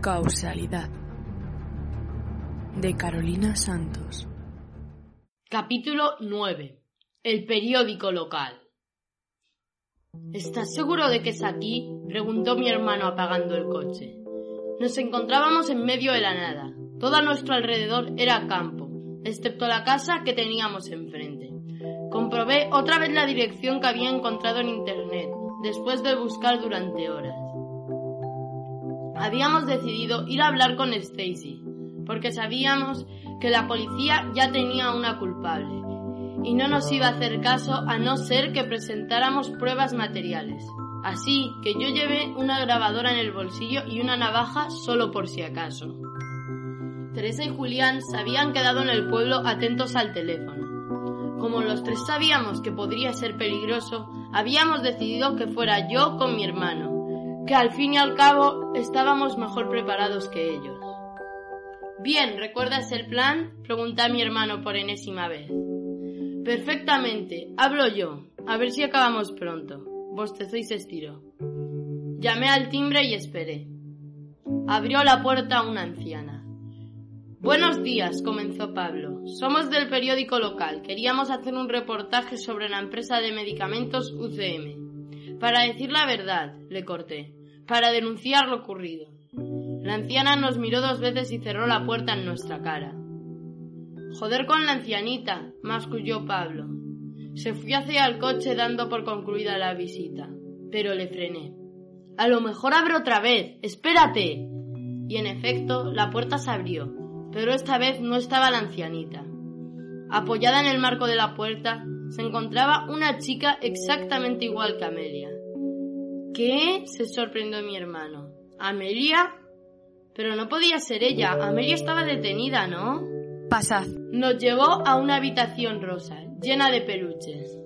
Causalidad de Carolina Santos. Capítulo 9. El periódico local. ¿Estás seguro de que es aquí? preguntó mi hermano apagando el coche. Nos encontrábamos en medio de la nada. Todo a nuestro alrededor era campo, excepto la casa que teníamos enfrente. Comprobé otra vez la dirección que había encontrado en internet, después de buscar durante horas. Habíamos decidido ir a hablar con Stacy, porque sabíamos que la policía ya tenía una culpable y no nos iba a hacer caso a no ser que presentáramos pruebas materiales. Así que yo llevé una grabadora en el bolsillo y una navaja solo por si acaso. Teresa y Julián se habían quedado en el pueblo atentos al teléfono. Como los tres sabíamos que podría ser peligroso, habíamos decidido que fuera yo con mi hermano, que al fin y al cabo estábamos mejor preparados que ellos. Bien, ¿recuerdas el plan? pregunté a mi hermano por enésima vez. Perfectamente, hablo yo. A ver si acabamos pronto. Bostezó y se estiró. Llamé al timbre y esperé. Abrió la puerta una anciana. Buenos días, comenzó Pablo. Somos del periódico local. Queríamos hacer un reportaje sobre la empresa de medicamentos UCM. Para decir la verdad, le corté. Para denunciar lo ocurrido. La anciana nos miró dos veces y cerró la puerta en nuestra cara. Joder con la ancianita, masculló Pablo. Se fue hacia el coche dando por concluida la visita, pero le frené. A lo mejor abre otra vez. Espérate. Y en efecto, la puerta se abrió, pero esta vez no estaba la ancianita. Apoyada en el marco de la puerta se encontraba una chica exactamente igual que Amelia. ¿Qué? se sorprendió mi hermano. ¿Amelia? Pero no podía ser ella. Amelia estaba detenida, ¿no? Pasad. Nos llevó a una habitación rosa, llena de peluches.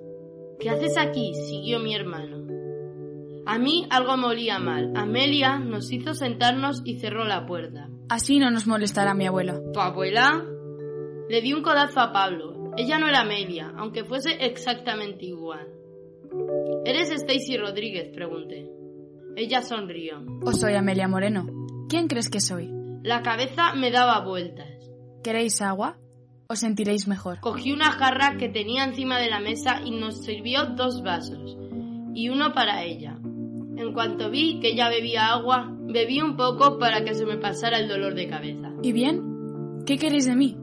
¿Qué haces aquí? siguió mi hermano. A mí algo me olía mal. Amelia nos hizo sentarnos y cerró la puerta. Así no nos molestará mi abuela. ¿Tu abuela? Le di un codazo a Pablo. Ella no era Amelia, aunque fuese exactamente igual. ¿Eres Stacy Rodríguez? pregunté. Ella sonrió. ¿O soy Amelia Moreno? ¿Quién crees que soy? La cabeza me daba vueltas. ¿Queréis agua? Os sentiréis mejor. Cogí una jarra que tenía encima de la mesa y nos sirvió dos vasos, y uno para ella. En cuanto vi que ella bebía agua, bebí un poco para que se me pasara el dolor de cabeza. ¿Y bien? ¿Qué queréis de mí?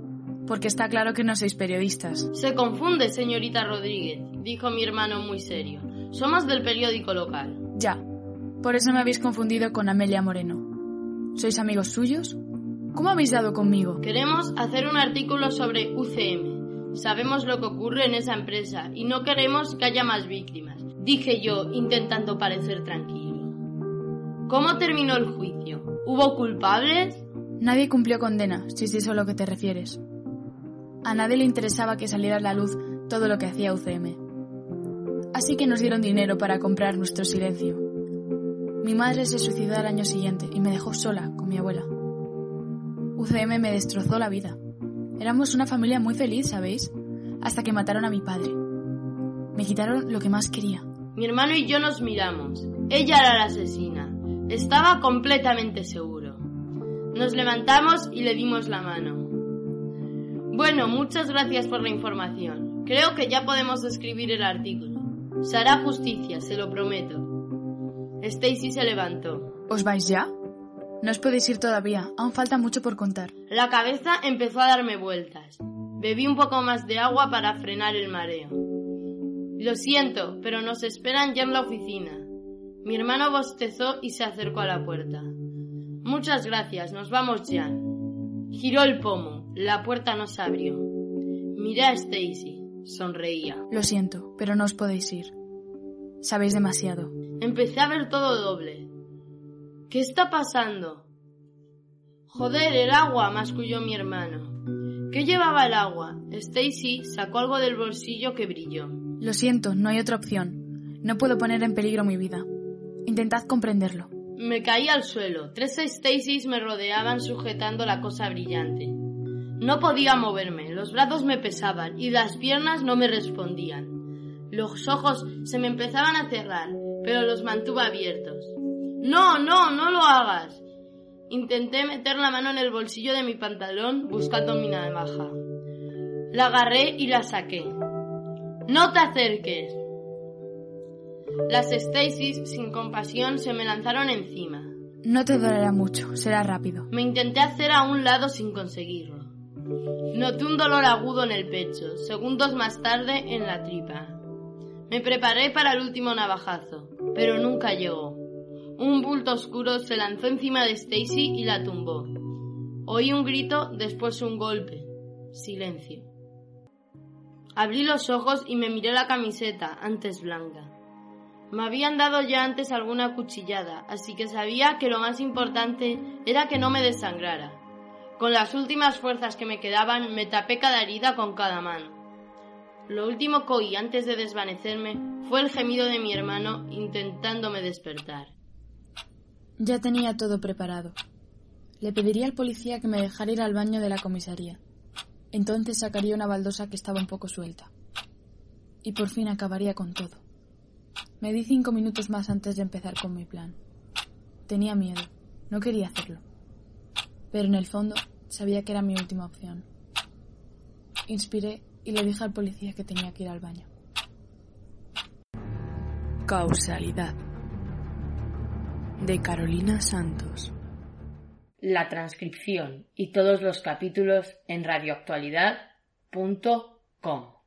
Porque está claro que no sois periodistas. Se confunde, señorita Rodríguez, dijo mi hermano muy serio. Somos del periódico local. Ya. Por eso me habéis confundido con Amelia Moreno. ¿Sois amigos suyos? ¿Cómo habéis dado conmigo? Queremos hacer un artículo sobre UCM. Sabemos lo que ocurre en esa empresa y no queremos que haya más víctimas, dije yo, intentando parecer tranquilo. ¿Cómo terminó el juicio? ¿Hubo culpables? Nadie cumplió condena, si es eso a lo que te refieres. A nadie le interesaba que saliera a la luz todo lo que hacía UCM. Así que nos dieron dinero para comprar nuestro silencio. Mi madre se suicidó al año siguiente y me dejó sola con mi abuela. UCM me destrozó la vida. Éramos una familia muy feliz, ¿sabéis? Hasta que mataron a mi padre. Me quitaron lo que más quería. Mi hermano y yo nos miramos. Ella era la asesina. Estaba completamente seguro. Nos levantamos y le dimos la mano. Bueno, muchas gracias por la información. Creo que ya podemos escribir el artículo. Se hará justicia, se lo prometo. Stacy se levantó. ¿Os vais ya? No os podéis ir todavía, aún falta mucho por contar. La cabeza empezó a darme vueltas. Bebí un poco más de agua para frenar el mareo. Lo siento, pero nos esperan ya en la oficina. Mi hermano bostezó y se acercó a la puerta. Muchas gracias, nos vamos ya. Giró el pomo. La puerta no se abrió. Miré a Stacy. Sonreía. Lo siento, pero no os podéis ir. Sabéis demasiado. Empecé a ver todo doble. ¿Qué está pasando? Joder, el agua, masculló mi hermano. ¿Qué llevaba el agua? Stacy sacó algo del bolsillo que brilló. Lo siento, no hay otra opción. No puedo poner en peligro mi vida. Intentad comprenderlo. Me caí al suelo. Tres Stacys me rodeaban sujetando la cosa brillante. No podía moverme, los brazos me pesaban y las piernas no me respondían. Los ojos se me empezaban a cerrar, pero los mantuve abiertos. No, no, no lo hagas. Intenté meter la mano en el bolsillo de mi pantalón buscando mi navaja. La agarré y la saqué. No te acerques. Las Stacys, sin compasión, se me lanzaron encima. No te dolerá mucho, será rápido. Me intenté hacer a un lado sin conseguirlo. Noté un dolor agudo en el pecho, segundos más tarde en la tripa. Me preparé para el último navajazo, pero nunca llegó. Un bulto oscuro se lanzó encima de Stacy y la tumbó. Oí un grito, después un golpe. Silencio. Abrí los ojos y me miré la camiseta, antes blanca. Me habían dado ya antes alguna cuchillada, así que sabía que lo más importante era que no me desangrara. Con las últimas fuerzas que me quedaban, me tapé cada herida con cada mano. Lo último que oí antes de desvanecerme fue el gemido de mi hermano intentándome despertar. Ya tenía todo preparado. Le pediría al policía que me dejara ir al baño de la comisaría. Entonces sacaría una baldosa que estaba un poco suelta. Y por fin acabaría con todo. Me di cinco minutos más antes de empezar con mi plan. Tenía miedo, no quería hacerlo. Pero en el fondo sabía que era mi última opción. Inspiré y le dije al policía que tenía que ir al baño. Causalidad. De Carolina Santos. La transcripción y todos los capítulos en radioactualidad.com.